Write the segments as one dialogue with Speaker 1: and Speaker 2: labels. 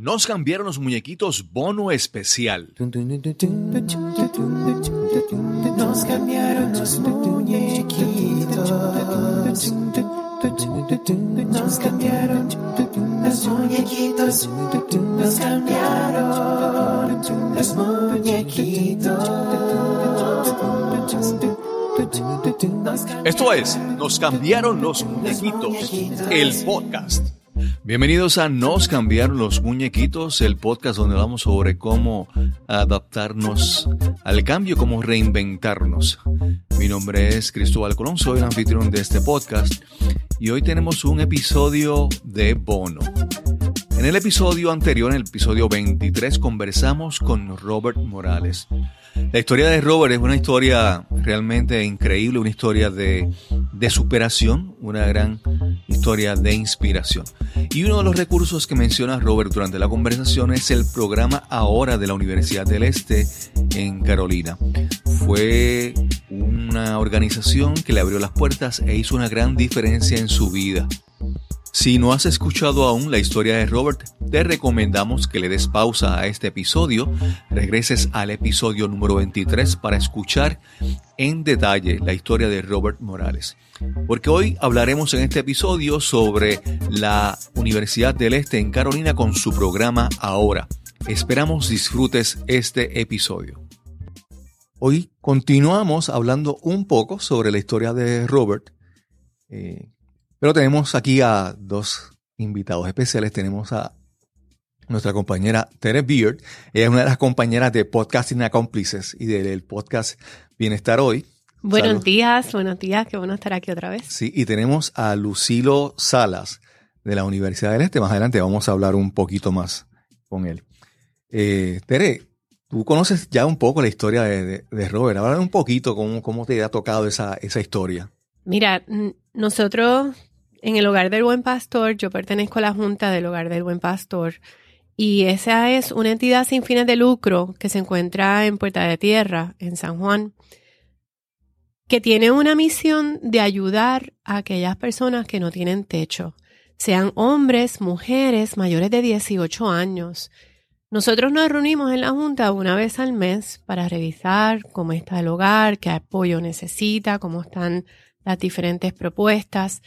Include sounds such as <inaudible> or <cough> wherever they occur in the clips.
Speaker 1: Nos cambiaron los muñequitos bono especial.
Speaker 2: Nos cambiaron los muñequitos. Nos cambiaron los muñequitos. Nos cambiaron los muñequitos.
Speaker 1: Esto es Nos cambiaron los muñequitos, el podcast. Bienvenidos a Nos cambiaron los muñequitos, el podcast donde hablamos sobre cómo adaptarnos al cambio, cómo reinventarnos. Mi nombre es Cristóbal Colón, soy el anfitrión de este podcast y hoy tenemos un episodio de bono. En el episodio anterior, en el episodio 23, conversamos con Robert Morales. La historia de Robert es una historia realmente increíble, una historia de, de, superación, una gran historia de inspiración. Y uno de los recursos que menciona Robert durante la conversación es el programa Ahora de la Universidad del Este en Carolina. Fue una organización que le abrió las puertas e hizo una gran diferencia en su vida. Si no has escuchado aún la historia de Robert, te recomendamos que le des pausa a este episodio, regreses al episodio número 23 para escuchar en detalle la historia de Robert Morales. Porque hoy hablaremos en este episodio sobre la Universidad del Este en Carolina con su programa Ahora. Esperamos disfrutes este episodio. Hoy continuamos hablando un poco sobre la historia de Robert. Eh, pero tenemos aquí a dos invitados especiales. Tenemos a nuestra compañera Tere Beard. Ella es una de las compañeras de Podcasting Accomplices y del podcast Bienestar Hoy.
Speaker 3: Buenos días, buenos días, qué bueno estar aquí otra vez.
Speaker 1: Sí, y tenemos a Lucilo Salas de la Universidad del Este. Más adelante vamos a hablar un poquito más con él. Eh, Tere, tú conoces ya un poco la historia de, de, Robert. Habla un poquito cómo, cómo te ha tocado esa, esa historia.
Speaker 3: Mira, nosotros en el Hogar del Buen Pastor, yo pertenezco a la Junta del Hogar del Buen Pastor y esa es una entidad sin fines de lucro que se encuentra en Puerta de Tierra, en San Juan, que tiene una misión de ayudar a aquellas personas que no tienen techo, sean hombres, mujeres mayores de 18 años. Nosotros nos reunimos en la Junta una vez al mes para revisar cómo está el hogar, qué apoyo necesita, cómo están las diferentes propuestas.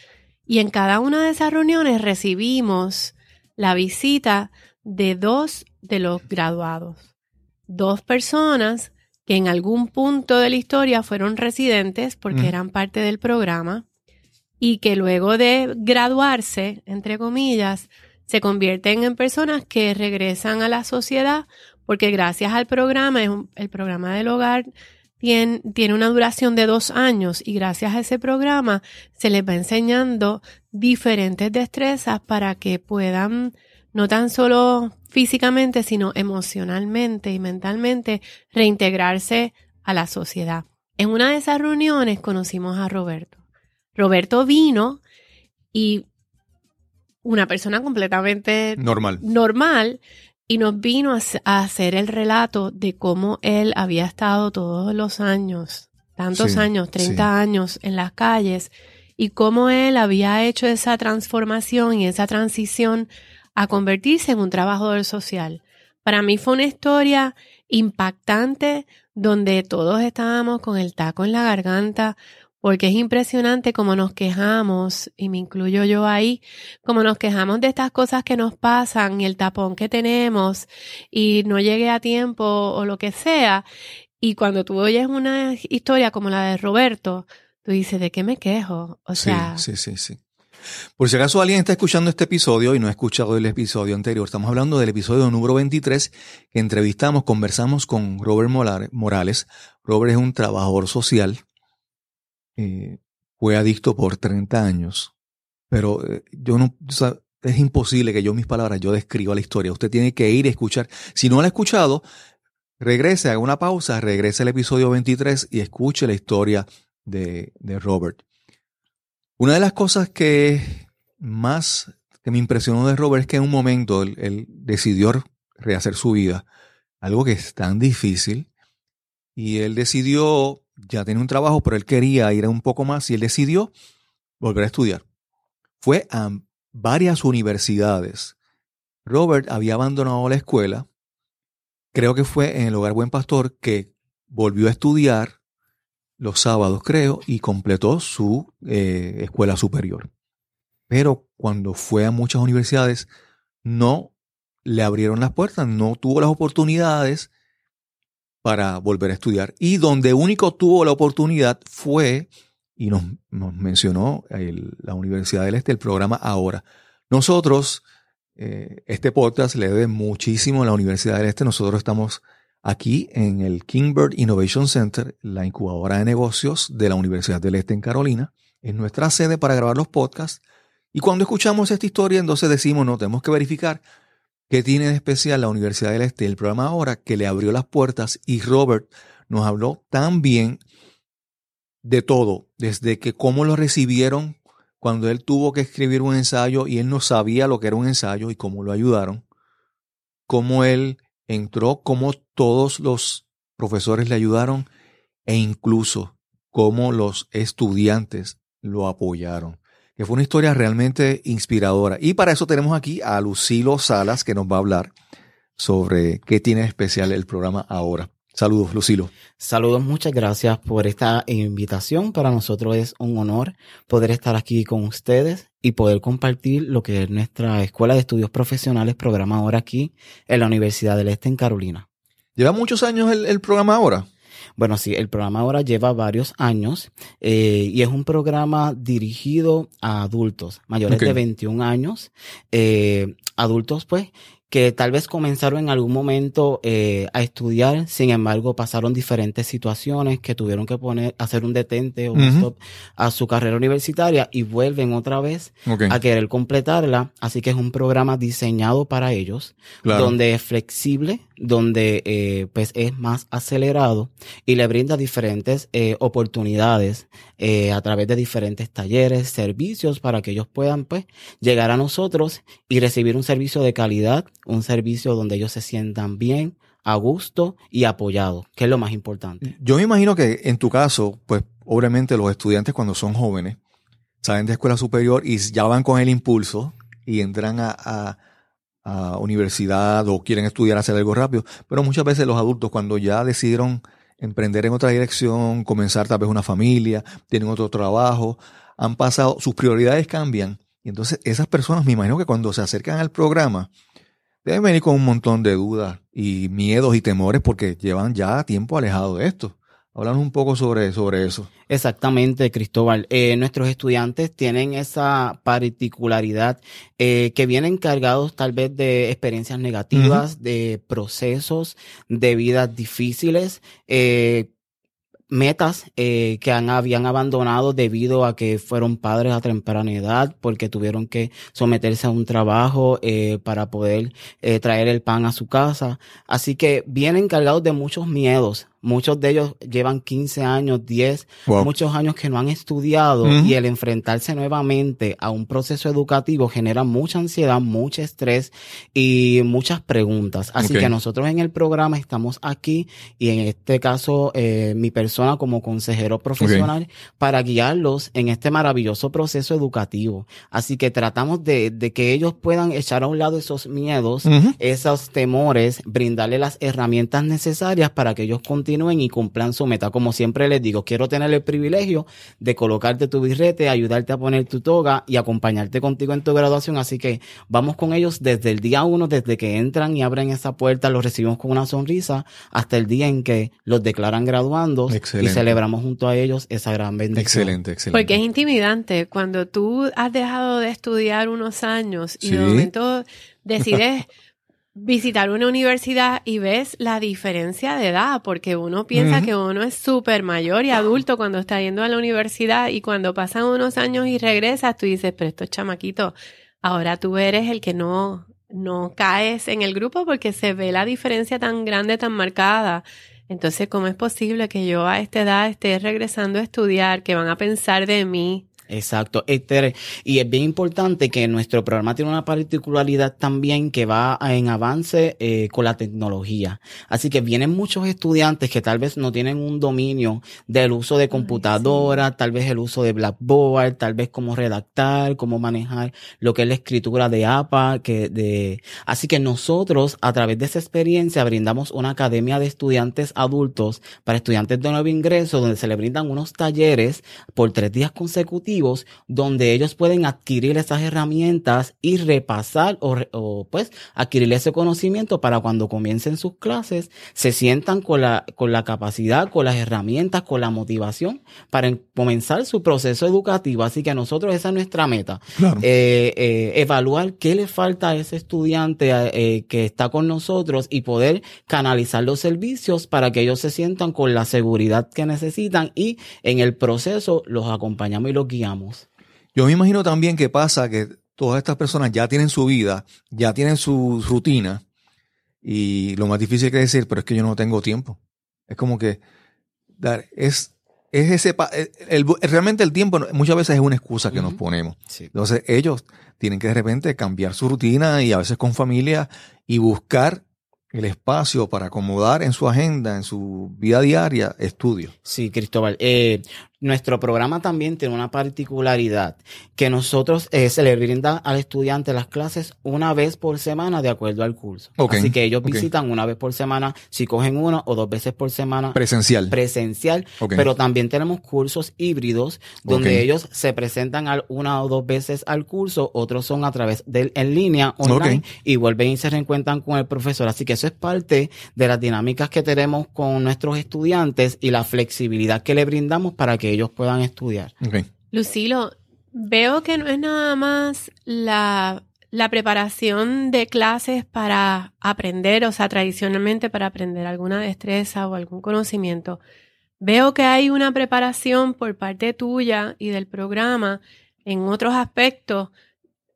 Speaker 3: Y en cada una de esas reuniones recibimos la visita de dos de los graduados, dos personas que en algún punto de la historia fueron residentes porque eran parte del programa y que luego de graduarse, entre comillas, se convierten en personas que regresan a la sociedad porque gracias al programa, el programa del hogar tiene, una duración de dos años y gracias a ese programa se les va enseñando diferentes destrezas para que puedan no tan solo físicamente, sino emocionalmente y mentalmente reintegrarse a la sociedad. En una de esas reuniones conocimos a Roberto. Roberto vino y una persona completamente
Speaker 1: normal.
Speaker 3: normal y nos vino a, hacer el relato de cómo él había estado todos los años, tantos años, 30 años en las calles, y cómo él había hecho esa transformación y esa transición a convertirse en un trabajador social. Para mí fue una historia impactante donde todos estábamos con el taco en la garganta porque es impresionante cómo nos quejamos, y me incluyo yo ahí, cómo nos quejamos de estas cosas que nos pasan y el tapón que tenemos y no llegué a tiempo o lo que sea. Y cuando tú oyes una historia como la de Roberto, tú dices, ¿de qué me quejo? O sea.
Speaker 1: Sí, sí, sí, sí. Por si acaso alguien está escuchando este episodio y no ha escuchado el episodio anterior, estamos hablando del episodio número 23 que entrevistamos, conversamos con Robert Morales. Robert es un trabajador social eh, fue adicto por 30 años, pero eh, yo no, es imposible que yo mis palabras, yo describa la historia. Usted tiene que ir a escuchar. Si no la ha escuchado, regrese, haga una pausa, regrese al episodio 23 y escuche la historia de, de Robert. Una de las cosas que más que me impresionó de Robert es que en un momento él, él decidió rehacer su vida, algo que es tan difícil, y él decidió ya tenía un trabajo, pero él quería ir un poco más y él decidió volver a estudiar. Fue a varias universidades Robert había abandonado la escuela. Creo que fue en el Hogar Buen Pastor que volvió a estudiar los sábados, creo, y completó su eh, escuela superior. Pero cuando fue a muchas universidades, no le abrieron las puertas, no tuvo las oportunidades para volver a estudiar. Y donde único tuvo la oportunidad fue, y nos, mencionó la Universidad del Este, el programa Ahora. Nosotros, eh, este podcast le debe muchísimo a la Universidad del Este. Nosotros estamos aquí en el Kingbird Innovation Center, la incubadora de negocios de la Universidad del Este en Carolina. Es nuestra sede para grabar los podcasts. Y cuando escuchamos esta historia, entonces decimos, no, tenemos que verificar qué tiene de especial la Universidad del Este, el programa ahora, que le abrió las puertas y Robert nos habló tan bien de todo, desde que cómo lo recibieron cuando él tuvo que escribir un ensayo y él no sabía lo que era un ensayo y cómo lo ayudaron, cómo él entró, cómo todos los profesores le ayudaron e incluso cómo los estudiantes lo apoyaron que fue una historia realmente inspiradora. Y para eso tenemos aquí a Lucilo Salas, que nos va a hablar sobre qué tiene especial el programa ahora. Saludos, Lucilo.
Speaker 4: Saludos, muchas gracias por esta invitación. Para nosotros es un honor poder estar aquí con ustedes y poder compartir lo que es nuestra Escuela de Estudios Profesionales, programa ahora aquí en la Universidad del Este en Carolina.
Speaker 1: ¿Lleva muchos años el, el programa ahora?
Speaker 4: Bueno, sí, el programa ahora lleva varios años eh, y es un programa dirigido a adultos mayores de 21 años, eh, adultos pues que tal vez comenzaron en algún momento eh, a estudiar, sin embargo pasaron diferentes situaciones que tuvieron que poner, hacer un detente o un stop a su carrera universitaria y vuelven otra vez a querer completarla. Así que es un programa diseñado para ellos, donde es flexible, donde eh, pues es más acelerado y le brinda diferentes eh, oportunidades a través de diferentes talleres, servicios para que ellos puedan pues llegar a nosotros y recibir un servicio de calidad un servicio donde ellos se sientan bien, a gusto y apoyados, que es lo más importante.
Speaker 1: Yo me imagino que en tu caso, pues obviamente los estudiantes cuando son jóvenes salen de escuela superior y ya van con el impulso y entran a, universidad o quieren estudiar, hacer algo rápido, pero muchas veces los adultos cuando ya decidieron emprender en otra dirección, comenzar tal vez una familia, tienen otro trabajo, han pasado, sus prioridades cambian y entonces esas personas me imagino que cuando se acercan al programa, deben venir con un montón de dudas y miedos y temores porque llevan ya tiempo alejados de esto. Háblanos un poco sobre, sobre eso.
Speaker 4: Exactamente, Cristóbal. Eh, nuestros estudiantes tienen esa particularidad eh, que vienen cargados tal vez de experiencias negativas, de procesos de vidas difíciles, eh, metas eh, que han, habían abandonado debido a que fueron padres a temprana edad, porque tuvieron que someterse a un trabajo eh, para poder eh, traer el pan a su casa. Así que vienen cargados de muchos miedos, Muchos de ellos llevan 15 años, 10, muchos años que no han estudiado y el enfrentarse nuevamente a un proceso educativo genera mucha ansiedad, mucho estrés y muchas preguntas. Así que nosotros en el programa estamos aquí y en este caso eh, mi persona como consejero profesional para guiarlos en este maravilloso proceso educativo. Así que tratamos de, de que ellos puedan echar a un lado esos miedos, esos temores, brindarle las herramientas necesarias para que ellos continúen y cumplan su meta. Como siempre les digo, quiero tener el privilegio de colocarte tu birrete, ayudarte a poner tu toga y acompañarte contigo en tu graduación. Así que vamos con ellos desde el día uno, desde que entran y abren esa puerta, los recibimos con una sonrisa, hasta el día en que los declaran graduando y celebramos junto a ellos esa gran bendición.
Speaker 1: Excelente, excelente.
Speaker 3: Porque es intimidante cuando tú has dejado de estudiar unos años y de momento decides <laughs> visitar una universidad y ves la diferencia de edad, porque uno piensa que uno es súper mayor y adulto cuando está yendo a la universidad y cuando pasan unos años y regresas, tú dices, pero esto es chamaquito, ahora tú eres el que no, no caes en el grupo porque se ve la diferencia tan grande, tan marcada. Entonces, ¿cómo es posible que yo a esta edad esté regresando a estudiar? que van a pensar de mí?
Speaker 4: Exacto. Este, y es bien importante que nuestro programa tiene una particularidad también que va en avance eh, con la tecnología. Así que vienen muchos estudiantes que tal vez no tienen un dominio del uso de computadora, tal vez el uso de Blackboard, tal vez cómo redactar, cómo manejar lo que es la escritura de APA, que de, así que nosotros a través de esa experiencia brindamos una academia de estudiantes adultos para estudiantes de nuevo ingreso donde se le brindan unos talleres por tres días consecutivos donde ellos pueden adquirir esas herramientas y repasar o, o pues adquirir ese conocimiento para cuando comiencen sus clases se sientan con la, con la capacidad, con las herramientas, con la motivación para en- comenzar su proceso educativo. Así que nosotros esa es nuestra meta.
Speaker 1: Claro.
Speaker 4: Eh, eh, evaluar qué le falta a ese estudiante eh, que está con nosotros y poder canalizar los servicios para que ellos se sientan con la seguridad que necesitan y en el proceso los acompañamos y los guiamos.
Speaker 1: Yo me imagino también que pasa que todas estas personas ya tienen su vida, ya tienen su rutina y lo más difícil que decir, pero es que yo no tengo tiempo. Es como que dar, es, es ese, pa- el, el- realmente el tiempo muchas veces es una excusa que nos ponemos.
Speaker 4: Sí.
Speaker 1: Entonces ellos tienen que de repente cambiar su rutina y a veces con familia y buscar el espacio para acomodar en su agenda, en su vida diaria, estudio.
Speaker 4: Sí, Cristóbal. Eh, nuestro programa también tiene una particularidad que nosotros eh, se le brinda al estudiante las clases una vez por semana de acuerdo al curso. Así que ellos visitan una vez por semana, si cogen una o dos veces por semana
Speaker 1: Presencial.
Speaker 4: presencial, pero también tenemos cursos híbridos donde ellos se presentan al- una o dos veces al curso, otros son a través de en línea, online, y vuelven y se reencuentran con el profesor. Así que eso es parte de las dinámicas que tenemos con nuestros estudiantes y la flexibilidad que le brindamos para que ellos puedan estudiar.
Speaker 3: Lucilo, veo que no es nada más la, la preparación de clases para aprender, o sea, tradicionalmente para aprender alguna destreza o algún conocimiento. Veo que hay una preparación por parte tuya y del programa en otros aspectos,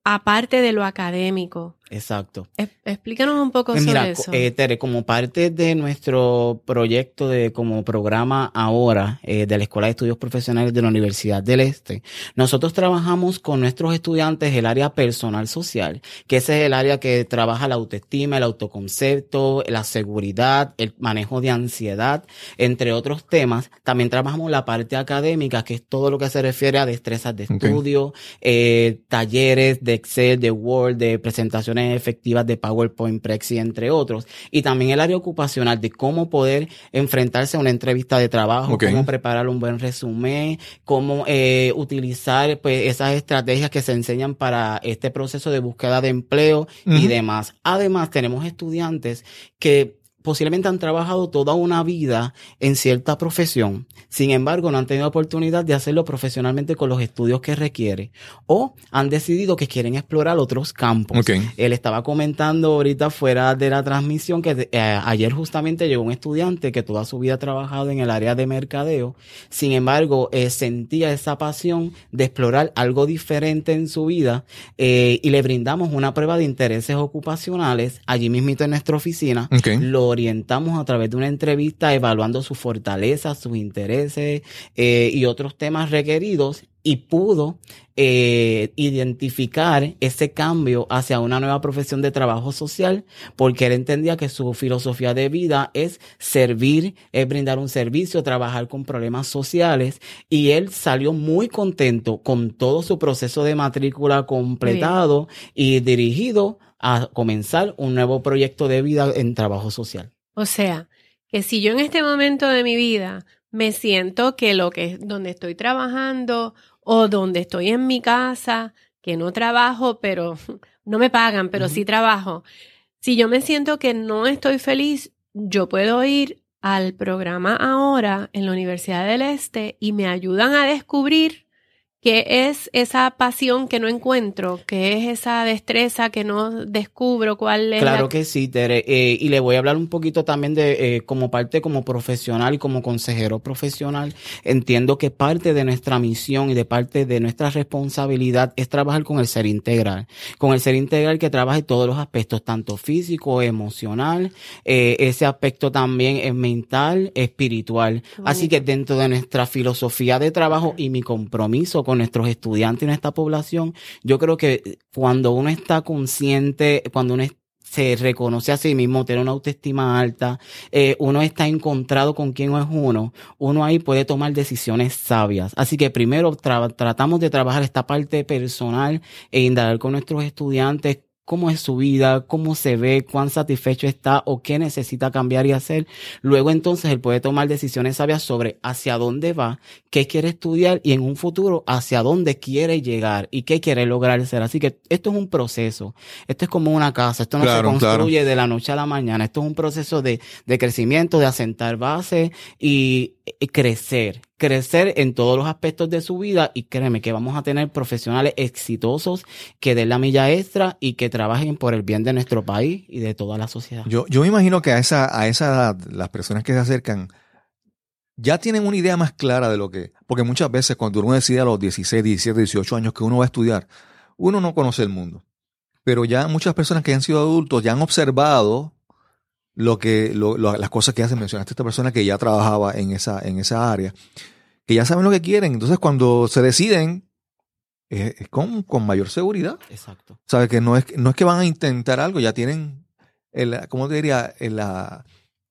Speaker 3: aparte de lo académico.
Speaker 4: Exacto.
Speaker 3: Es- explícanos un poco
Speaker 4: Pues
Speaker 3: sobre
Speaker 4: mira,
Speaker 3: eso.
Speaker 4: eh, Tere, como parte de nuestro proyecto de como programa ahora eh, de la Escuela de Estudios Profesionales de la Universidad del Este, nosotros trabajamos con nuestros estudiantes el área personal social, que ese es el área que trabaja la autoestima, el autoconcepto, la seguridad, el manejo de ansiedad, entre otros temas. También trabajamos la parte académica, que es todo lo que se refiere a destrezas de estudio, eh, talleres de Excel, de Word, de presentaciones efectivas de PowerPoint, Prexy, entre otros. Y también el área ocupacional de cómo poder enfrentarse a una entrevista de trabajo, cómo preparar un buen resumen, cómo eh, utilizar pues, esas estrategias que se enseñan para este proceso de búsqueda de empleo y demás. Además, tenemos estudiantes que posiblemente han trabajado toda una vida en cierta profesión, sin embargo no han tenido oportunidad de hacerlo profesionalmente con los estudios que requiere o han decidido que quieren explorar otros campos. Él estaba comentando ahorita fuera de la transmisión que eh, ayer justamente llegó un estudiante que toda su vida ha trabajado en el área de mercadeo, sin embargo eh, sentía esa pasión de explorar algo diferente en su vida eh, y le brindamos una prueba de intereses ocupacionales allí mismito en nuestra oficina. Lo orientamos a través de una entrevista evaluando sus fortalezas, sus intereses eh, y otros temas requeridos y pudo eh, identificar ese cambio hacia una nueva profesión de trabajo social porque él entendía que su filosofía de vida es servir, es brindar un servicio, trabajar con problemas sociales y él salió muy contento con todo su proceso de matrícula completado y dirigido a comenzar un nuevo proyecto de vida en trabajo social.
Speaker 3: O sea, que si yo en este momento de mi vida me siento que lo que donde estoy trabajando o donde estoy en mi casa, que no trabajo, pero <laughs> no me pagan, pero sí trabajo. Si yo me siento que no estoy feliz, yo puedo ir al programa ahora en la Universidad del Este y me ayudan a descubrir qué es esa pasión que no encuentro, qué es esa destreza que no descubro, cuál es
Speaker 4: Claro
Speaker 3: la-
Speaker 4: que sí, Tere. Eh, y le voy a hablar un poquito también de eh, como parte como profesional y como consejero profesional. Entiendo que parte de nuestra misión y de parte de nuestra responsabilidad es trabajar con el ser integral. Con el ser integral que trabaje todos los aspectos, tanto físico, emocional, eh, ese aspecto también es mental, espiritual. Así que dentro de nuestra filosofía de trabajo y mi compromiso con nuestros estudiantes y nuestra población, yo creo que cuando uno está consciente, cuando uno se reconoce a sí mismo, tiene una autoestima alta, eh, uno está encontrado con quién es uno, uno ahí puede tomar decisiones sabias. Así que primero tratamos de trabajar esta parte personal e indagar con nuestros estudiantes cómo es su vida, cómo se ve, cuán satisfecho está o qué necesita cambiar y hacer. Luego entonces él puede tomar decisiones sabias sobre hacia dónde va, qué quiere estudiar y en un futuro hacia dónde quiere llegar y qué quiere lograr ser. Así que esto es un proceso. Esto es como una casa. Esto no se construye de la noche a la mañana. Esto es un proceso de, de crecimiento, de asentar base y crecer crecer en todos los aspectos de su vida y créeme que vamos a tener profesionales exitosos que den la milla extra y que trabajen por el bien de nuestro país y de toda la sociedad.
Speaker 1: Yo, yo me imagino que a esa, a esa edad, las personas que se acercan ya tienen una idea más clara de lo que, porque muchas veces cuando uno decide a los 16, 17, 18 años que uno va a estudiar, uno no conoce el mundo. Pero ya muchas personas que han sido adultos ya han observado lo que, lo, las cosas que hacen. Mencionaste a esta persona que ya trabajaba en esa, en esa área, que ya saben lo que quieren. Entonces, cuando se deciden, es, con, con, mayor seguridad.
Speaker 4: Exacto.
Speaker 1: Sabe que no es, no es que van a intentar algo, ya tienen, el, ¿cómo te diría? La,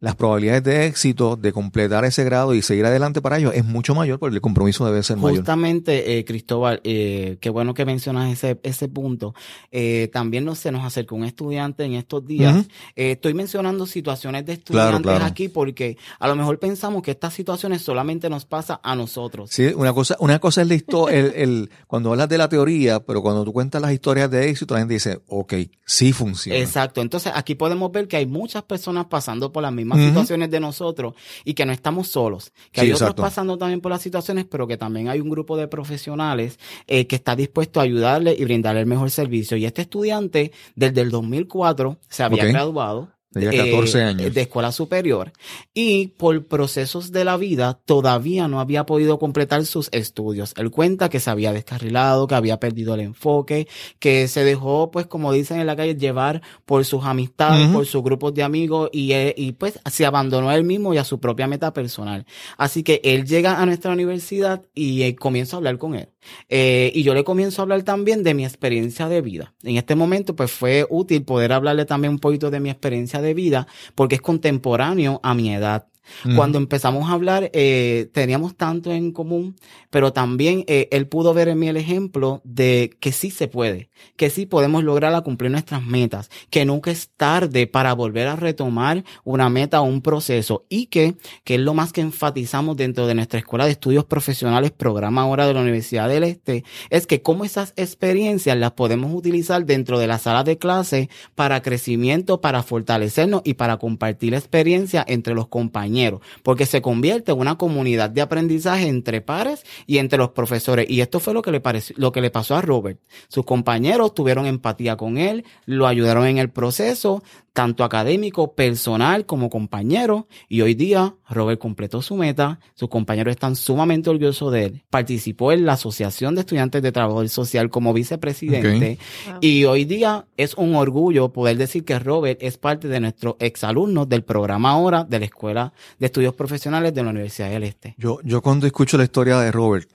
Speaker 1: las probabilidades de éxito de completar ese grado y seguir adelante para ellos es mucho mayor porque el compromiso debe ser mayor.
Speaker 4: Justamente, eh, Cristóbal, eh, qué bueno que mencionas ese, ese punto. Eh, también no, se nos acercó un estudiante en estos días. Eh, estoy mencionando situaciones de estudiantes aquí porque a lo mejor pensamos que estas situaciones solamente nos pasa a nosotros.
Speaker 1: Sí, una cosa, una cosa es la historia, <laughs> el, el, cuando hablas de la teoría, pero cuando tú cuentas las historias de éxito, la gente dice, ok, sí funciona.
Speaker 4: Exacto. Entonces aquí podemos ver que hay muchas personas pasando por las mismas situaciones de nosotros y que no estamos solos. Que hay otros pasando también por las situaciones, pero que también hay un grupo de profesionales eh, que está dispuesto a ayudarle y brindarle el mejor servicio. Y este estudiante, desde el 2004, se había graduado
Speaker 1: 14 eh, años.
Speaker 4: de escuela superior y por procesos de la vida todavía no había podido completar sus estudios. Él cuenta que se había descarrilado, que había perdido el enfoque, que se dejó, pues como dicen en la calle, llevar por sus amistades, por sus grupos de amigos y, eh, y pues se abandonó a él mismo y a su propia meta personal. Así que él llega a nuestra universidad y eh, comienza a hablar con él. Eh, y yo le comienzo a hablar también de mi experiencia de vida. En este momento, pues fue útil poder hablarle también un poquito de mi experiencia de vida, porque es contemporáneo a mi edad. Cuando empezamos a hablar, eh, teníamos tanto en común, pero también eh, él pudo ver en mí el ejemplo de que sí se puede, que sí podemos lograr a cumplir nuestras metas, que nunca es tarde para volver a retomar una meta o un proceso y que, que es lo más que enfatizamos dentro de nuestra escuela de estudios profesionales, programa ahora de la Universidad del Este, es que cómo esas experiencias las podemos utilizar dentro de la sala de clase para crecimiento, para fortalecernos y para compartir experiencia entre los compañeros porque se convierte en una comunidad de aprendizaje entre pares y entre los profesores. Y esto fue lo que le pareció, lo que le pasó a Robert. Sus compañeros tuvieron empatía con él, lo ayudaron en el proceso, tanto académico, personal como compañero. Y hoy día Robert completó su meta, sus compañeros están sumamente orgullosos de él. Participó en la Asociación de Estudiantes de Trabajo Social como vicepresidente. Y hoy día es un orgullo poder decir que Robert es parte de nuestros exalumnos del programa ahora de la Escuela de Estudios Profesionales de la Universidad del Este.
Speaker 1: Yo, yo cuando escucho la historia de Robert,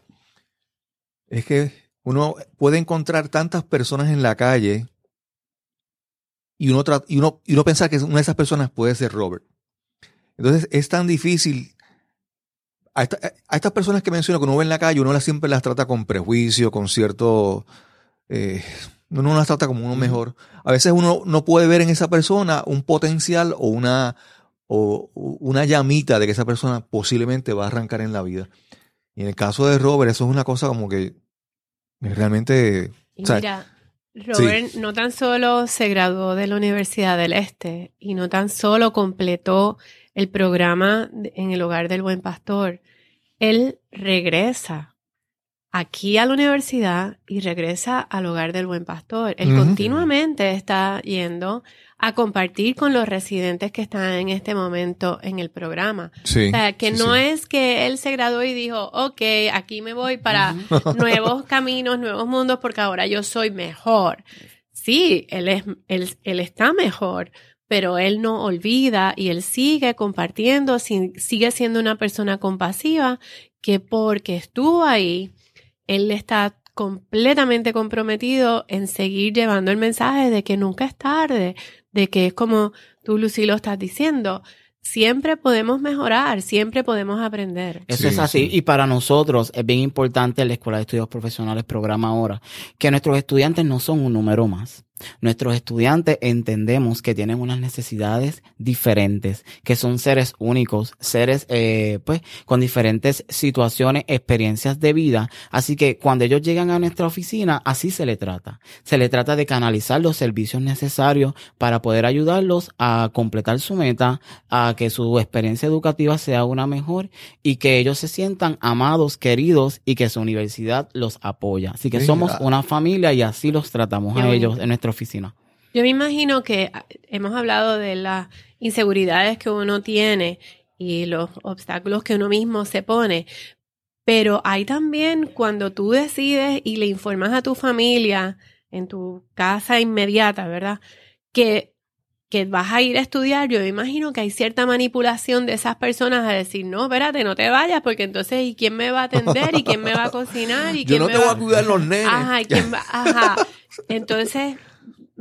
Speaker 1: es que uno puede encontrar tantas personas en la calle y uno, y uno, y uno pensar que una de esas personas puede ser Robert. Entonces es tan difícil. A, estas personas que menciono que uno ve en la calle, uno las, siempre las trata con prejuicio, con cierto... Eh, uno las trata como uno mejor. A veces uno no puede ver en esa persona un potencial o una, o una llamita de que esa persona posiblemente va a arrancar en la vida. Y en el caso de Robert, eso es una cosa como que realmente...
Speaker 3: mira, Robert no tan solo se graduó de la Universidad del Este y no tan solo completó el programa en el hogar del buen pastor, él regresa aquí a la universidad y regresa al hogar del buen pastor. Él continuamente está yendo a compartir con los residentes que están en este momento en el programa.
Speaker 1: Sí,
Speaker 3: o sea, que no es que él se graduó y dijo, ok, aquí me voy para <laughs> nuevos caminos, nuevos mundos, porque ahora yo soy mejor. Sí, él, es, él, él está mejor, pero él no olvida y él sigue compartiendo, sigue siendo una persona compasiva que porque estuvo ahí, él está completamente comprometido en seguir llevando el mensaje de que nunca es tarde, de que es como tú, Lucy, lo estás diciendo. Siempre podemos mejorar, siempre podemos aprender.
Speaker 4: Eso
Speaker 1: Sí,
Speaker 4: es así.
Speaker 1: sí.
Speaker 4: Y para nosotros es bien importante la Escuela de Estudios Profesionales programa ahora que nuestros estudiantes no son un número más. Nuestros estudiantes entendemos que tienen unas necesidades diferentes, que son seres únicos, seres eh, pues con diferentes situaciones, experiencias de vida. Así que cuando ellos llegan a nuestra oficina, así se le trata. Se le trata de canalizar los servicios necesarios para poder ayudarlos a completar su meta, a que su experiencia educativa sea una mejor y que ellos se sientan amados, queridos y que su universidad los apoya. Así que somos una familia y así los tratamos a ellos en nuestra oficina.
Speaker 3: Yo me imagino que ah, hemos hablado de las inseguridades que uno tiene y los obstáculos que uno mismo se pone, pero hay también cuando tú decides y le informas a tu familia en tu casa inmediata, ¿verdad? Que, que vas a ir a estudiar, yo me imagino que hay cierta manipulación de esas personas a decir, no, espérate, no te vayas, porque entonces, ¿y quién me va a atender? ¿Y quién me va a cocinar? ¿Y
Speaker 1: Yo
Speaker 3: quién
Speaker 1: no
Speaker 3: me
Speaker 1: te
Speaker 3: va
Speaker 1: voy a cuidar los nenes.
Speaker 3: Ajá, ¿y quién va? Ajá. <laughs> Entonces,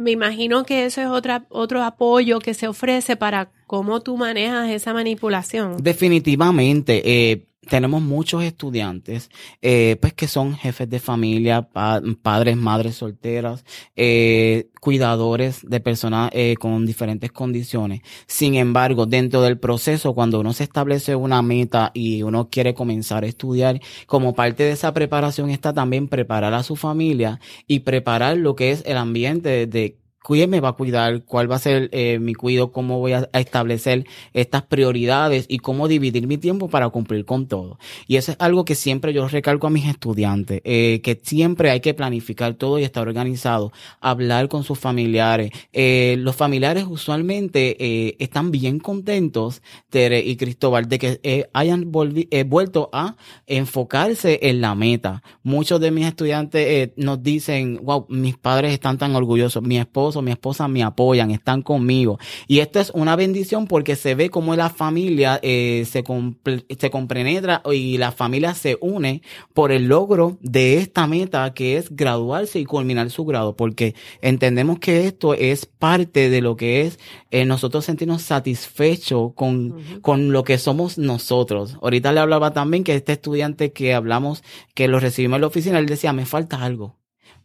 Speaker 3: me imagino que eso es otra, otro apoyo que se ofrece para cómo tú manejas esa manipulación.
Speaker 4: Definitivamente, eh, tenemos muchos estudiantes, eh, pues que son jefes de familia, pa- padres, madres solteras, eh, cuidadores de personas eh, con diferentes condiciones. Sin embargo, dentro del proceso, cuando uno se establece una meta y uno quiere comenzar a estudiar, como parte de esa preparación está también preparar a su familia y preparar lo que es el ambiente de quién va a cuidar, cuál va a ser eh, mi cuido, cómo voy a, establecer estas prioridades y cómo dividir mi tiempo para cumplir con todo. Y eso es algo que siempre yo recalco a mis estudiantes, eh, que siempre hay que planificar todo y estar organizado, hablar con sus familiares. Eh, los familiares usualmente eh, están bien contentos, Tere y Cristóbal, de que hayan vuelto a enfocarse en la meta. Muchos de mis estudiantes nos dicen, wow, mis padres están tan orgullosos, mi esposo, mi esposa me apoyan, están conmigo. Y esto es una bendición porque se ve como la familia eh, se, comple- se compenetra y la familia se une por el logro de esta meta que es graduarse y culminar su grado, porque entendemos que esto es parte de lo que es eh, nosotros sentirnos satisfechos con, con lo que somos nosotros. Ahorita le hablaba también que este estudiante que hablamos, que lo recibimos en la oficina, él decía, me falta algo.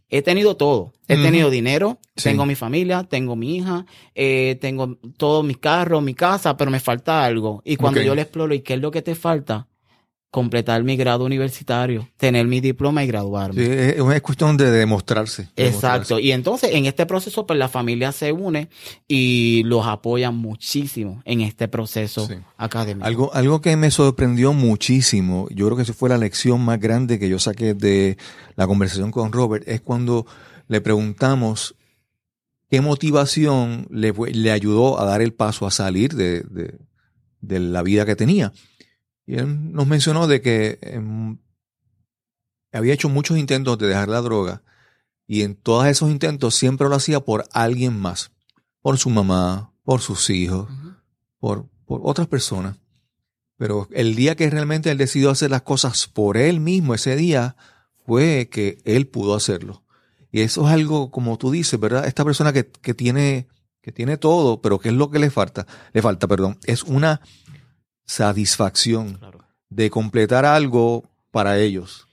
Speaker 4: He tenido todo. He tenido dinero,
Speaker 1: Sí.
Speaker 4: tengo mi familia, tengo mi hija, eh, tengo todos mis carros, mi casa, pero me falta algo. Y cuando yo le exploro, ¿y qué es lo que te falta? Completar mi grado universitario, tener mi diploma y graduarme.
Speaker 1: Sí, es, es cuestión de demostrarse. de
Speaker 4: Exacto. Y entonces en este proceso, pues la familia se une y los apoya muchísimo en este proceso
Speaker 1: Sí.
Speaker 4: académico.
Speaker 1: Algo, algo que me sorprendió muchísimo, yo creo que esa fue la lección más grande que yo saqué de la conversación con Robert, es cuando le preguntamos qué motivación le, ayudó a dar el paso a salir de, de- de la vida que tenía. Y él nos mencionó de que em, había hecho muchos intentos de dejar la droga y en todos esos intentos siempre lo hacía por alguien más, por su mamá, por sus hijos, por otras personas. Pero el día que realmente él decidió hacer las cosas por él mismo, ese día fue que él pudo hacerlo. Y eso es algo, como tú dices, ¿verdad? Esta persona que, que tiene, que tiene todo, pero ¿qué es lo que le falta? Le falta, perdón, es una satisfacción
Speaker 4: Claro.
Speaker 1: de completar algo para ellos.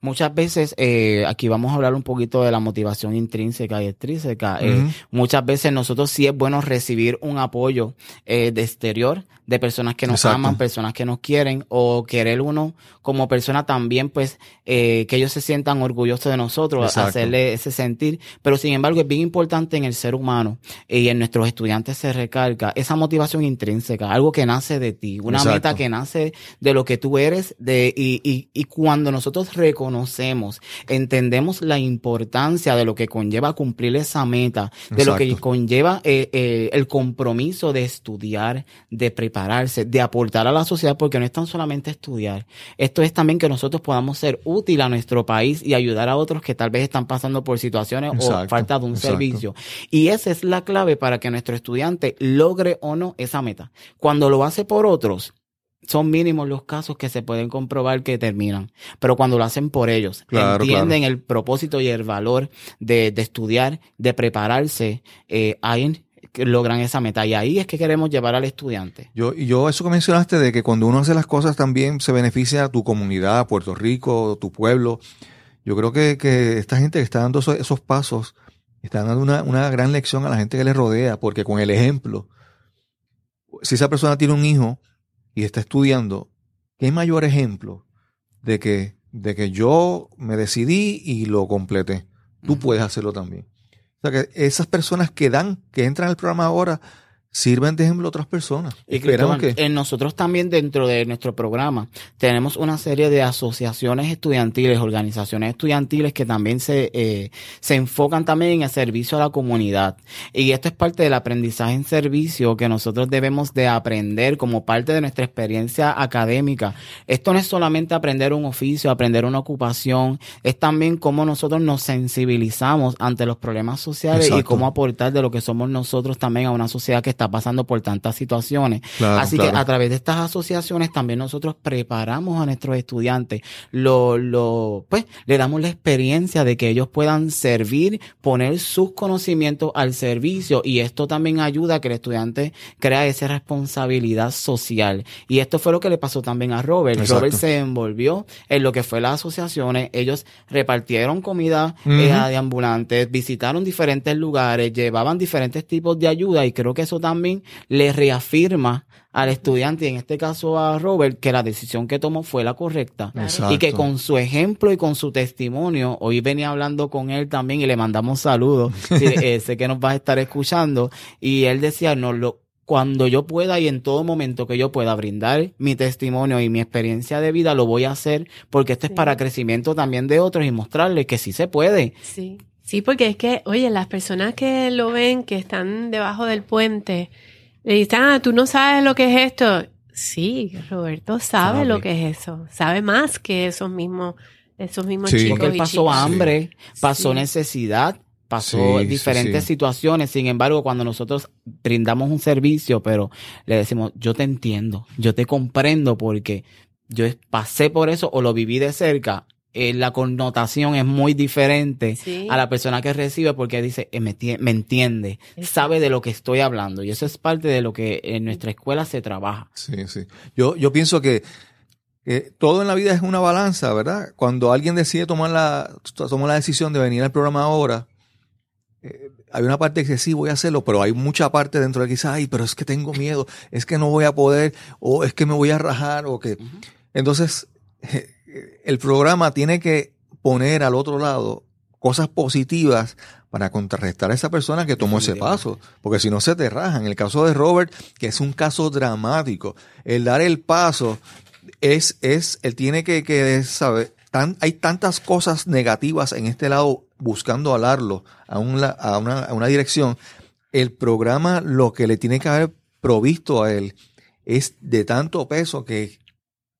Speaker 4: Muchas veces, eh, aquí vamos a hablar un poquito de la motivación intrínseca y extrínseca. Eh. Muchas veces nosotros sí es bueno recibir un apoyo eh, de exterior, de personas que nos
Speaker 1: Exacto.
Speaker 4: aman, personas que nos quieren, o querer uno como persona también, pues, eh, que ellos se sientan orgullosos de nosotros,
Speaker 1: Exacto.
Speaker 4: hacerle ese sentir. Pero sin embargo, es bien importante en el ser humano eh, y en nuestros estudiantes se recarga esa motivación intrínseca, algo que nace de ti, una
Speaker 1: Exacto.
Speaker 4: meta que nace de lo que tú eres, de, y, y, y cuando nosotros reconocemos, entendemos la importancia de lo que conlleva cumplir esa meta, de lo que conlleva eh, eh, el compromiso de estudiar, de prepararse, de aportar a la sociedad, porque no es tan solamente estudiar, esto es también que nosotros podamos ser útil a nuestro país y ayudar a otros que tal vez están pasando por situaciones o falta de un
Speaker 1: exacto.
Speaker 4: servicio. Y esa es la clave para que nuestro estudiante logre o no esa meta. Cuando lo hace por otros, son mínimos los casos que se pueden comprobar que terminan. Pero cuando lo hacen por ellos,
Speaker 1: Claro,
Speaker 4: entienden el propósito y el valor de, de estudiar, de prepararse, eh, ahí que logran esa meta. Y ahí es que queremos llevar al estudiante.
Speaker 1: Yo, yo, eso que mencionaste de que cuando uno hace las cosas también se beneficia a tu comunidad, Puerto Rico, tu pueblo. Yo creo que, que esta gente que está dando esos, esos pasos, está dando una, una gran lección a la gente que le rodea, porque con el ejemplo, si esa persona tiene un hijo y está estudiando, ¿qué mayor ejemplo de que, de que yo me decidí y lo completé? Tú puedes hacerlo también. O sea que esas personas que dan, que entran al programa ahora, sirven de ejemplo a otras personas.
Speaker 4: Y
Speaker 1: Esperamos que
Speaker 4: en nosotros también dentro de nuestro programa tenemos una serie de asociaciones estudiantiles, organizaciones estudiantiles que también se, eh, se enfocan también en el servicio a la comunidad. Y esto es parte del aprendizaje en servicio que nosotros debemos de aprender como parte de nuestra experiencia académica. Esto no es solamente aprender un oficio, aprender una ocupación, es también cómo nosotros nos sensibilizamos ante los problemas sociales y cómo aportar de lo que somos nosotros también a una sociedad que está pasando por tantas situaciones.
Speaker 1: Claro,
Speaker 4: Así
Speaker 1: claro.
Speaker 4: que a través de estas asociaciones también nosotros preparamos a nuestros estudiantes, lo, lo, pues, le damos la experiencia de que ellos puedan servir, poner sus conocimientos al servicio y esto también ayuda a que el estudiante crea esa responsabilidad social. Y esto fue lo que le pasó también a Robert.
Speaker 1: Exacto.
Speaker 4: Robert se envolvió en lo que fue las asociaciones, ellos repartieron comida
Speaker 1: Ujú.
Speaker 4: eh, de ambulantes, visitaron diferentes lugares, llevaban diferentes tipos de ayuda y creo que eso también le reafirma al estudiante, y en este caso a Robert, que la decisión que tomó fue la correcta.
Speaker 1: Exacto.
Speaker 4: Y que con su ejemplo y con su testimonio, hoy venía hablando con él también y le mandamos saludos. <laughs> Sí, eh, sé que nos vas a estar escuchando. Y él decía, no, lo, cuando yo pueda y en todo momento que yo pueda brindar mi testimonio y mi experiencia de vida, lo voy a hacer porque esto es para crecimiento también de otros y mostrarles que sí se puede.
Speaker 3: Sí. Sí, porque es que, oye, las personas que lo ven, que están debajo del puente, le dicen, ah, tú no sabes lo que es esto. Sí, Roberto sabe,
Speaker 4: Sabe.
Speaker 3: lo que es eso. Sabe más que esos mismos, esos mismos
Speaker 1: Sí.
Speaker 3: chicos.
Speaker 4: Porque él pasó hambre, pasó
Speaker 3: Sí.
Speaker 4: necesidad, pasó
Speaker 1: Sí, sí,
Speaker 4: diferentes
Speaker 1: sí.
Speaker 4: situaciones. Sin embargo, cuando nosotros brindamos un servicio, pero le decimos, yo te entiendo, yo te comprendo porque yo pasé por eso o lo viví de cerca, eh, la connotación es muy diferente
Speaker 3: Sí.
Speaker 4: a la persona que recibe porque dice, eh, me, tie- me entiende,
Speaker 3: Exacto.
Speaker 4: sabe de lo que estoy hablando. Y eso es parte de lo que en nuestra escuela se trabaja.
Speaker 1: Sí, sí. Yo, yo pienso que, que todo en la vida es una balanza, ¿verdad? Cuando alguien decide tomar la, tomar la decisión de venir al programa ahora, eh, hay una parte que dice, sí, voy a hacerlo, pero hay mucha parte dentro de que dice, ay, pero es que tengo miedo, es que no voy a poder, o es que me voy a rajar, o que... Entonces, el programa tiene que poner al otro lado cosas positivas para contrarrestar a esa persona que tomó ese paso, porque si no se te rajan. En el caso de Robert, que es un caso dramático, el dar el paso es, es, él tiene que, que saber, tan, hay tantas cosas negativas en este lado buscando alarlo a, un a, una, a una dirección. El programa lo que le tiene que haber provisto a él es de tanto peso que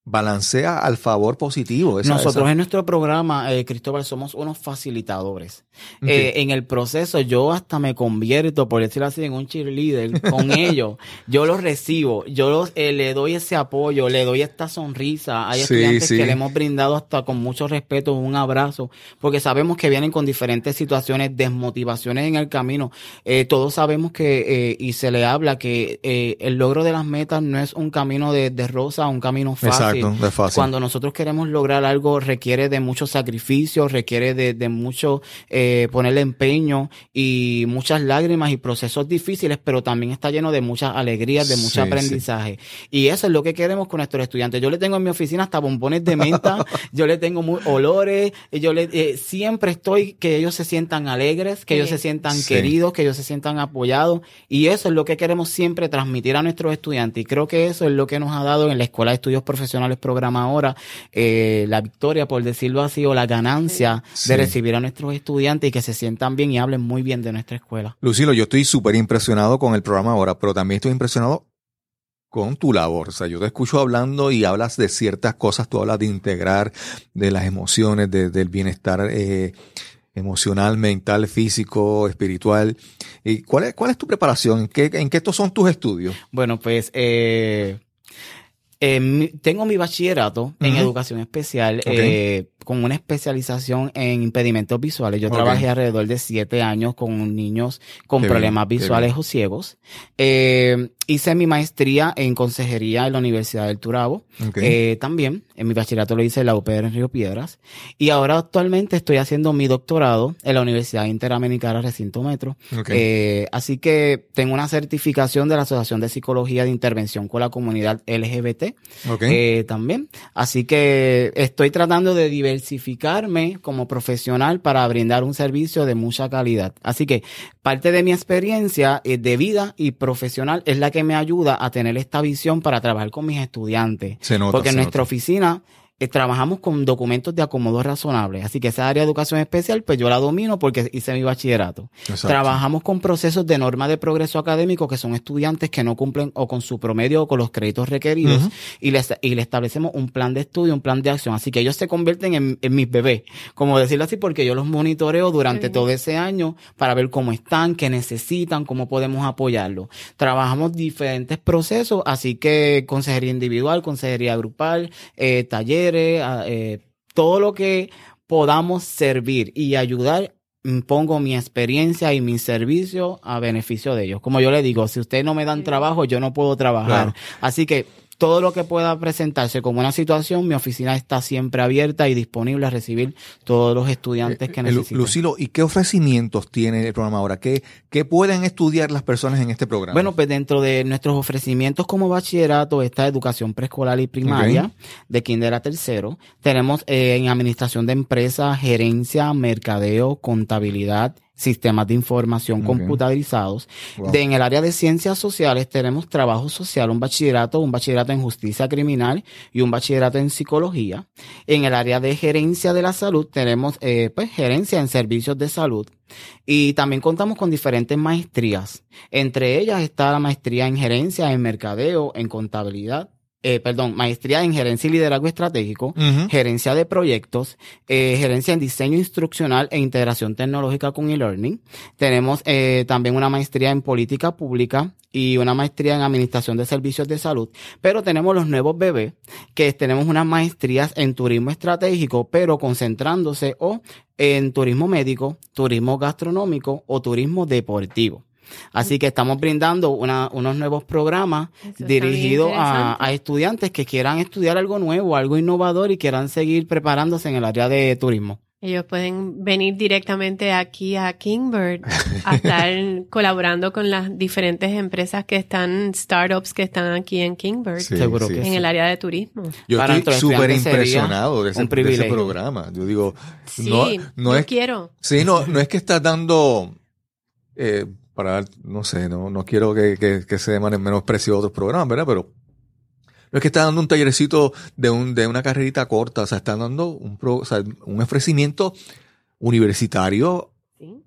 Speaker 1: balancea al favor positivo. Esa-
Speaker 4: Nosotros
Speaker 1: esa-
Speaker 4: en nuestro programa, eh, Cristóbal, somos unos facilitadores. Eh, en el proceso yo hasta me convierto, por decirlo así, en un cheerleader con <laughs> ellos. Yo los recibo, yo los, eh, le doy ese apoyo, le doy esta sonrisa. Hay
Speaker 1: Sí,
Speaker 4: estudiantes
Speaker 1: sí.
Speaker 4: que le hemos brindado hasta con mucho respeto un abrazo, porque sabemos que vienen con diferentes situaciones, desmotivaciones en el camino. Eh, todos sabemos que, eh, y se le habla que el logro de las metas no es un camino de, de rosa, un camino fácil.
Speaker 1: Exacto, no es fácil.
Speaker 4: Cuando nosotros queremos lograr algo requiere de mucho sacrificio, requiere de, de mucho eh, ponerle empeño y muchas lágrimas y procesos difíciles, pero también está lleno de muchas alegrías, de mucho
Speaker 1: Sí,
Speaker 4: aprendizaje. Y eso es lo que queremos con nuestros estudiantes. Yo le tengo en mi oficina hasta bombones de menta, <laughs> yo le tengo muy olores, y yo le eh, siempre estoy que ellos se sientan alegres, que
Speaker 3: Sí.
Speaker 4: ellos se sientan
Speaker 1: Sí.
Speaker 4: queridos, que ellos se sientan apoyados y eso es lo que queremos siempre transmitir a nuestros estudiantes y creo que eso es lo que nos ha dado en la Escuela de Estudios Profesionales Programa ahora eh, la victoria, por decirlo así, o la ganancia
Speaker 1: Sí.
Speaker 4: de recibir a nuestros estudiantes y que se sientan bien y hablen muy bien de nuestra escuela.
Speaker 1: Lucilo, yo estoy súper impresionado con el programa ahora, pero también estoy impresionado con tu labor. O sea, yo te escucho hablando y hablas de ciertas cosas, tú hablas de integrar, de las emociones, de- del bienestar eh, emocional, mental, físico, espiritual. ¿Y cuál, es, ¿Cuál es tu preparación? ¿En qué, ¿En qué estos son tus estudios?
Speaker 4: Bueno, pues eh, Eh, tengo mi bachillerato en educación especial eh, con una especialización en impedimentos visuales. Yo trabajé alrededor de siete años con niños con
Speaker 1: Qué
Speaker 4: problemas
Speaker 1: bien,
Speaker 4: visuales o ciegos. Eh, hice mi maestría en consejería en la Universidad del Turabo. Eh, también, en mi bachillerato lo hice en la UPR en Río Piedras. Y ahora actualmente estoy haciendo mi doctorado en la Universidad Interamericana Recinto Metro. Eh, así que tengo una certificación de la Asociación de Psicología de Intervención con la Comunidad LGBT también. Así que estoy tratando de diversificarme como profesional para brindar un servicio de mucha calidad. Así que parte de mi experiencia eh, de vida y profesional es la que me ayuda a tener esta visión para trabajar con mis estudiantes.
Speaker 1: se nota.
Speaker 4: Porque en nuestra
Speaker 1: nota.
Speaker 4: oficina eh, trabajamos con documentos de acomodo razonable. Así que esa área de educación especial, pues yo la domino porque hice mi bachillerato.
Speaker 1: Exacto.
Speaker 4: Trabajamos con procesos de norma de progreso académico que son estudiantes que no cumplen o con su promedio o con los créditos requeridos y, les, y le establecemos un plan de estudio, un plan de acción. Así que ellos se convierten en, en mis bebés, como decirlo así, porque yo los monitoreo durante todo ese año para ver cómo están, qué necesitan, cómo podemos apoyarlos. Trabajamos diferentes procesos, así que consejería individual, consejería grupal, eh, talleres, eh, todo lo que podamos servir y ayudar mm, pongo mi experiencia y mi servicio a beneficio de ellos. Como yo le digo, si ustedes no me dan trabajo, yo no puedo trabajar.
Speaker 1: Claro.
Speaker 4: Así que todo lo que pueda presentarse como una situación, mi oficina está siempre abierta y disponible a recibir todos los estudiantes que
Speaker 1: Eh,
Speaker 4: necesiten.
Speaker 1: Lucilo, ¿y qué ofrecimientos tiene el programa ahora? ¿Qué, ¿Qué pueden estudiar las personas en este programa?
Speaker 4: Bueno, pues dentro de nuestros ofrecimientos como bachillerato está educación preescolar y primaria, de kinder a tercero. Tenemos eh, en administración de empresas, gerencia, mercadeo, contabilidad, sistemas de información
Speaker 1: Ok.
Speaker 4: computarizados.
Speaker 1: Wow.
Speaker 4: De- en el área de ciencias sociales tenemos trabajo social, un bachillerato, un bachillerato en justicia criminal y un bachillerato en psicología. En el área de gerencia de la salud tenemos eh, pues gerencia en servicios de salud. Y también contamos con diferentes maestrías. Entre ellas está la maestría en gerencia, en mercadeo, en contabilidad. Eh, perdón, maestría en gerencia y liderazgo estratégico, gerencia de proyectos, eh, gerencia en diseño instruccional e integración tecnológica con e-learning. Tenemos eh, también una maestría en política pública y una maestría en administración de servicios de salud. Pero tenemos los nuevos bebés, que tenemos unas maestrías en turismo estratégico, pero concentrándose o en turismo médico, turismo gastronómico o turismo deportivo. Así que estamos brindando una- unos nuevos programas
Speaker 3: Eso
Speaker 4: dirigidos a, estudiantes que quieran estudiar algo nuevo, algo innovador y quieran seguir preparándose en el área de turismo.
Speaker 3: Ellos pueden venir directamente aquí a Kingbird a estar <laughs> colaborando con las diferentes empresas que están, startups que están aquí en Kingbird,
Speaker 1: Sí,
Speaker 4: Seguro
Speaker 1: sí.
Speaker 4: que
Speaker 3: en
Speaker 4: sí.
Speaker 3: el área de turismo.
Speaker 1: Yo
Speaker 4: Para
Speaker 1: estoy súper impresionado de ese,
Speaker 4: un
Speaker 1: de ese
Speaker 4: privilegio.
Speaker 1: programa. Yo digo,
Speaker 3: Sí,
Speaker 1: no, no
Speaker 3: yo
Speaker 1: es,
Speaker 3: quiero.
Speaker 1: sí, no, no es que estás dando, eh, para, dar- no sé, no, no quiero que, que, que se demanden menosprecio a otros programas, ¿verdad? Pero no es que estás dando un tallercito de, un, de una carrerita corta, o sea, están dando un, pro- un ofrecimiento universitario.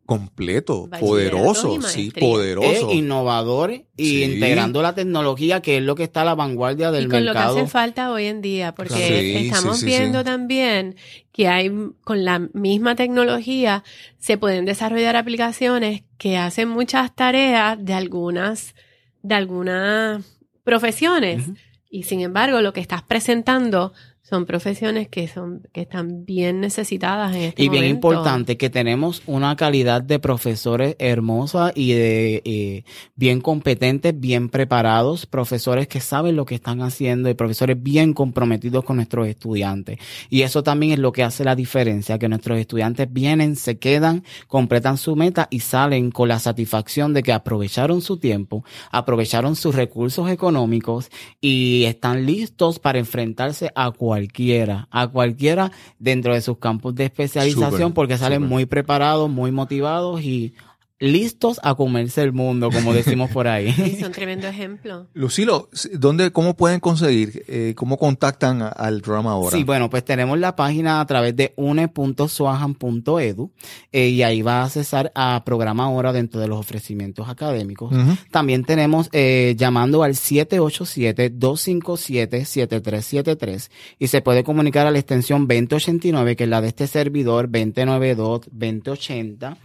Speaker 1: Completo,
Speaker 3: y
Speaker 1: poderoso, sí, poderoso.
Speaker 4: Es innovador y
Speaker 1: Sí.
Speaker 4: integrando la tecnología, que es lo que está a la vanguardia del
Speaker 3: y con
Speaker 4: mercado.
Speaker 3: lo que hace falta hoy en día, porque.
Speaker 1: Sí,
Speaker 3: estamos
Speaker 1: sí, sí,
Speaker 3: viendo
Speaker 1: sí.
Speaker 3: también que hay con la misma tecnología se pueden desarrollar aplicaciones que hacen muchas tareas de algunas de algunas profesiones y sin embargo lo que estás presentando son profesiones que son que están bien necesitadas en este
Speaker 4: Y bien
Speaker 3: momento.
Speaker 4: importante que tenemos una calidad de profesores hermosa y de eh, bien competentes, bien preparados, profesores que saben lo que están haciendo y profesores bien comprometidos con nuestros estudiantes. Y eso también es lo que hace la diferencia, que nuestros estudiantes vienen, se quedan, completan su meta y salen con la satisfacción de que aprovecharon su tiempo, aprovecharon sus recursos económicos y están listos para enfrentarse a cualquiera, a cualquiera dentro de sus campos de especialización porque salen muy preparados, muy motivados y listos a comerse el mundo, como decimos por ahí. <laughs>
Speaker 3: Sí, son tremendo ejemplo.
Speaker 1: Lucilo, ¿dónde, cómo pueden conseguir, eh, cómo contactan a- al programa ahora?
Speaker 4: Sí, bueno, pues tenemos la página a través de une.swahan.edu eh, y ahí va a accesar a programa ahora dentro de los ofrecimientos académicos. También tenemos eh, llamando al 787-257-7373 y se puede comunicar a la extensión 2089, que es la de este servidor, 2092-2080.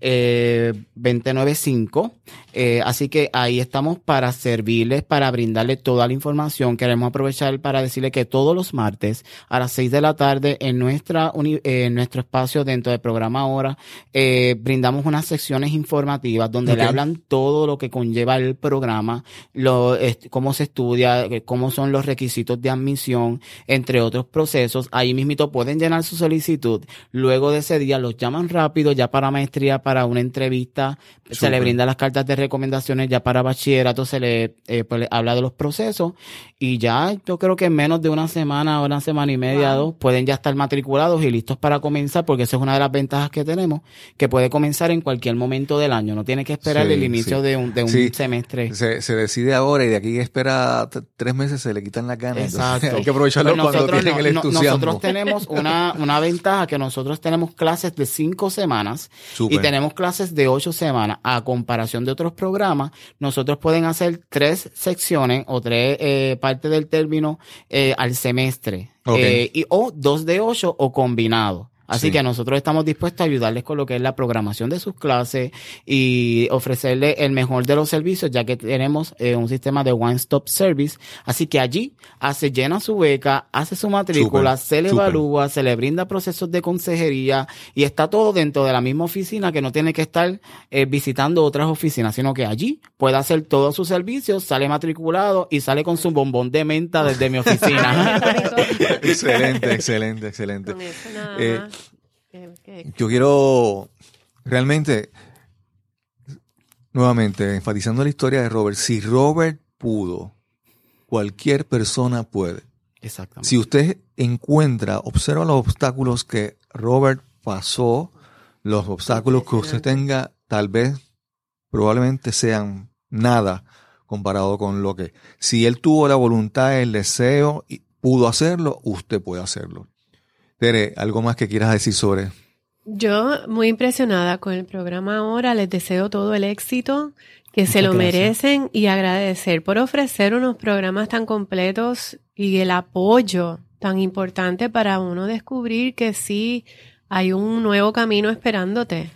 Speaker 4: Eh, 295. Eh, así que ahí estamos para servirles, para brindarle toda la información. Queremos aprovechar para decirle que todos los martes a las 6 de la tarde en nuestra eh, en nuestro espacio dentro del programa ahora eh, brindamos unas secciones informativas donde le hablan todo lo que conlleva el programa, lo, cómo se estudia, cómo son los requisitos de admisión, entre otros procesos. Ahí mismito pueden llenar su solicitud. Luego de ese día los llaman rápido ya para maestría, para una entrevista. Se le brinda las cartas de recomendaciones ya para bachillerato, se le, eh, pues, le habla de los procesos y ya yo creo que en menos de una semana o una semana y media,
Speaker 3: Wow.
Speaker 4: dos, pueden ya estar matriculados y listos para comenzar porque esa es una de las ventajas que tenemos, que puede comenzar en cualquier momento del año, no tiene que esperar
Speaker 1: Sí,
Speaker 4: el inicio
Speaker 1: sí.
Speaker 4: de un, de un
Speaker 1: Sí.
Speaker 4: semestre.
Speaker 1: Se, se decide ahora y de aquí espera tres meses se le quitan las ganas. Entonces,
Speaker 4: Exacto. <laughs>
Speaker 1: hay que aprovecharlo
Speaker 4: Pues
Speaker 1: cuando
Speaker 4: nosotros
Speaker 1: tienen
Speaker 4: no-
Speaker 1: el
Speaker 4: no-
Speaker 1: entusiasmo.
Speaker 4: nosotros tenemos una, una ventaja que nosotros tenemos clases de cinco semanas y tenemos clases de ocho semanas. A comparación de otros programas, nosotros pueden hacer tres secciones o tres eh, partes del término eh, al semestre. Eh, y, o dos de ocho o combinado. Así
Speaker 1: Sí.
Speaker 4: que nosotros estamos dispuestos a ayudarles con lo que es la programación de sus clases y ofrecerles el mejor de los servicios, ya que tenemos eh, un sistema de One Stop Service. Así que allí hace llena su beca, hace su matrícula, se le evalúa, se le brinda procesos de consejería y está todo dentro de la misma oficina que no tiene que estar eh, visitando otras oficinas, sino que allí puede hacer todos sus servicios, sale matriculado y sale con su bombón de menta desde mi oficina. <laughs>
Speaker 1: excelente, excelente, excelente.
Speaker 3: Con eso nada
Speaker 1: Eh, Yo quiero realmente, nuevamente, enfatizando la historia de Robert, si Robert pudo, cualquier persona puede.
Speaker 4: Exactamente.
Speaker 1: Si usted encuentra, observa los obstáculos que Robert pasó, los obstáculos que usted tenga, tal vez, probablemente sean nada comparado con lo que. Si él tuvo la voluntad, el deseo y pudo hacerlo, usted puede hacerlo. Tere, ¿algo más que quieras decir sobre?
Speaker 3: Yo muy impresionada con el programa ahora, les deseo todo el éxito, que se lo
Speaker 4: gracias.
Speaker 3: merecen y agradecer por ofrecer unos programas tan completos y el apoyo tan importante para uno descubrir que sí hay un nuevo camino esperándote.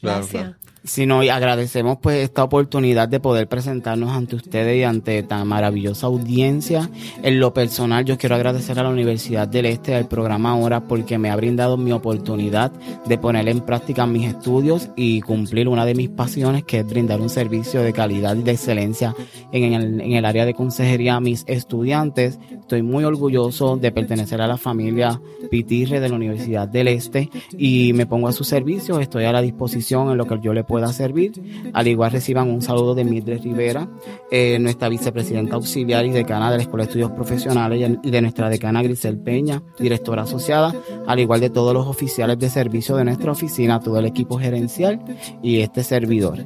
Speaker 1: Claro,
Speaker 3: Gracias.
Speaker 1: claro.
Speaker 4: Sino y agradecemos pues esta oportunidad de poder presentarnos ante ustedes y ante tan maravillosa audiencia. En lo personal, yo quiero agradecer a la Universidad del Este, al programa Ahora, porque me ha brindado mi oportunidad de poner en práctica mis estudios y cumplir una de mis pasiones, que es brindar un servicio de calidad y de excelencia en el, en área de consejería a mis estudiantes. Estoy muy orgulloso de pertenecer a la familia Pitirre de la Universidad del Este y me pongo a su servicio. Estoy a la disposición en lo que yo le pueda servir. Al igual reciban un saludo de Mildred Rivera, eh, nuestra vicepresidenta auxiliar y decana de la Escuela de Estudios Profesionales y de nuestra decana Grisel Peña, directora asociada, al igual de todos los oficiales de servicio de nuestra oficina, todo el equipo gerencial y este servidor.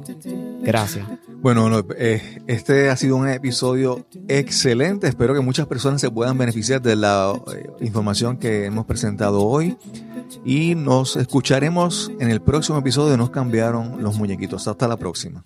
Speaker 4: Gracias.
Speaker 1: Bueno, no, eh, este ha sido un episodio excelente. Espero que muchas personas se puedan beneficiar de la eh, información que hemos presentado hoy. Y nos escucharemos en el próximo episodio de Nos cambiaron los muñequitos. Hasta la próxima.